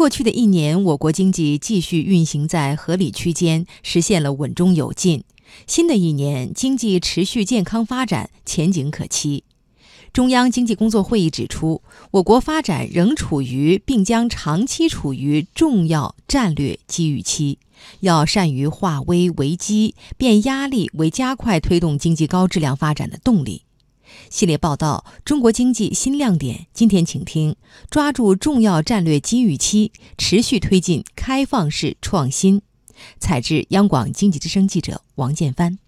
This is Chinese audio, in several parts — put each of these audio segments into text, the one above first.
过去的一年，我国经济继续运行在合理区间，实现了稳中有进。新的一年，经济持续健康发展，前景可期。中央经济工作会议指出，我国发展仍处于并将长期处于重要战略机遇期，要善于化危为机，变压力为加快推动经济高质量发展的动力。系列报道《中国经济新亮点》，今天请听：抓住重要战略机遇期，持续推进开放式创新。采自央广经济之声记者王建帆。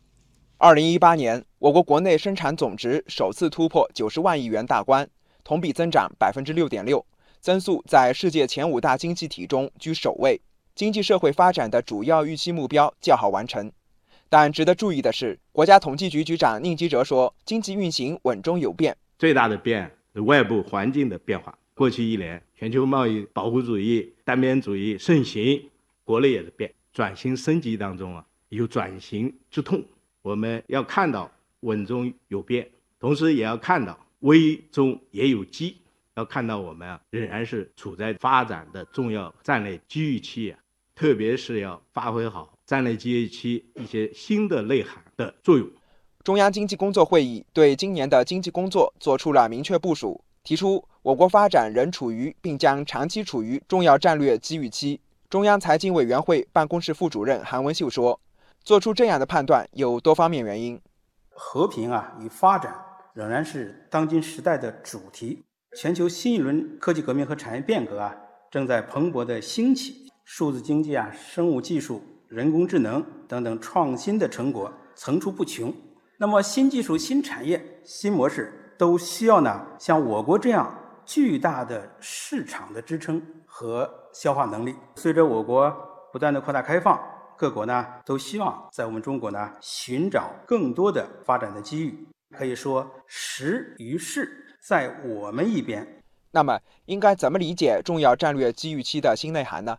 二零一八年，我国国内生产总值首次突破九十万亿元大关，同比增长百分之六点六，增速在世界前五大经济体中居首位。经济社会发展的主要预期目标较好完成。但值得注意的是，国家统计局局长宁吉喆说，经济运行稳中有变。最大的变是外部环境的变化。过去一年，全球贸易保护主义、单边主义盛行，国内也是变，转型升级当中啊，有转型之痛。我们要看到稳中有变，同时也要看到危中也有机，要看到我们啊仍然是处在发展的重要战略机遇期啊，特别是要发挥好战略机遇期一些新的内涵的作用。中央经济工作会议对今年的经济工作作出了明确部署，提出我国发展仍处于并将长期处于重要战略机遇期。中央财经委员会办公室副主任韩文秀说。做出这样的判断有多方面原因。和平啊与发展仍然是当今时代的主题。全球新一轮科技革命和产业变革啊正在蓬勃的兴起，数字经济啊、生物技术、人工智能等等创新的成果层出不穷。那么新技术、新产业、新模式都需要呢像我国这样巨大的市场的支撑和消化能力。随着我国不断的扩大开放。各国呢都希望在我们中国呢寻找更多的发展的机遇，可以说时与势在我们一边。那么，应该怎么理解重要战略机遇期的新内涵呢？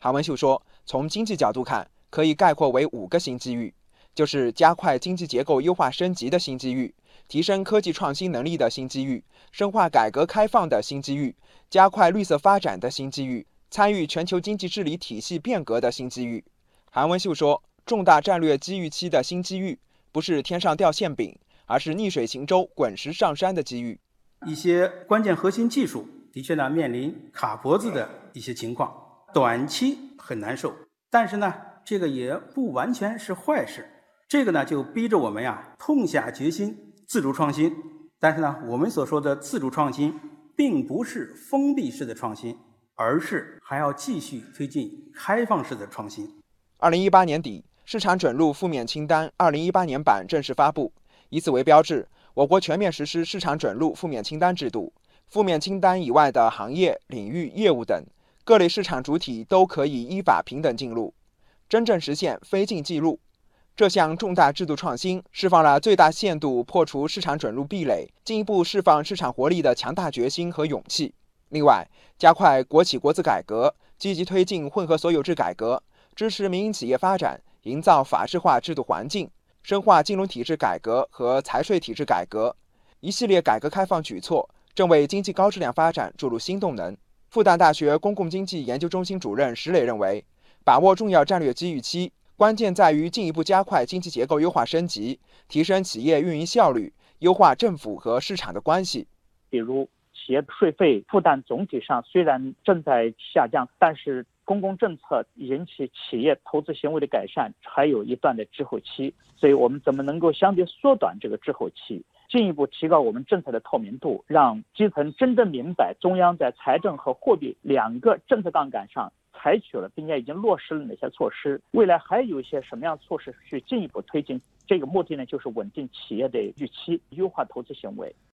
韩文秀说，从经济角度看，可以概括为五个新机遇，就是加快经济结构优化升级的新机遇，提升科技创新能力的新机遇，深化改革开放的新机遇，加快绿色发展的新机遇，参与全球经济治理体系变革的新机遇。韩文秀说：“重大战略机遇期的新机遇，不是天上掉馅饼，而是逆水行舟、滚石上山的机遇。一些关键核心技术的确呢面临卡脖子的一些情况，短期很难受。但是呢，这个也不完全是坏事。这个呢就逼着我们呀痛下决心自主创新。但是呢，我们所说的自主创新，并不是封闭式的创新，而是还要继续推进开放式的创新。”二零一八年底，市场准入负面清单二零一八年版正式发布，以此为标志，我国全面实施市场准入负面清单制度。负面清单以外的行业、领域、业务等各类市场主体都可以依法平等进入，真正实现非禁即入。这项重大制度创新，释放了最大限度破除市场准入壁垒、进一步释放市场活力的强大决心和勇气。另外，加快国企国资改革，积极推进混合所有制改革。支持民营企业发展，营造法治化制度环境，深化金融体制改革和财税体制改革，一系列改革开放举措正为经济高质量发展注入新动能。复旦大学公共经济研究中心主任石磊认为，把握重要战略机遇期，关键在于进一步加快经济结构优化升级，提升企业运营效率，优化政府和市场的关系。比如，企业税费负担总体上虽然正在下降，但是。公共政策引起企业投资行为的改善，还有一段的滞后期，所以我们怎么能够相对缩短这个滞后期，进一步提高我们政策的透明度，让基层真正明白中央在财政和货币两个政策杠杆上采取了并且已经落实了哪些措施，未来还有一些什么样措施去进一步推进？这个目的呢，就是稳定企业的预期，优化投资行为。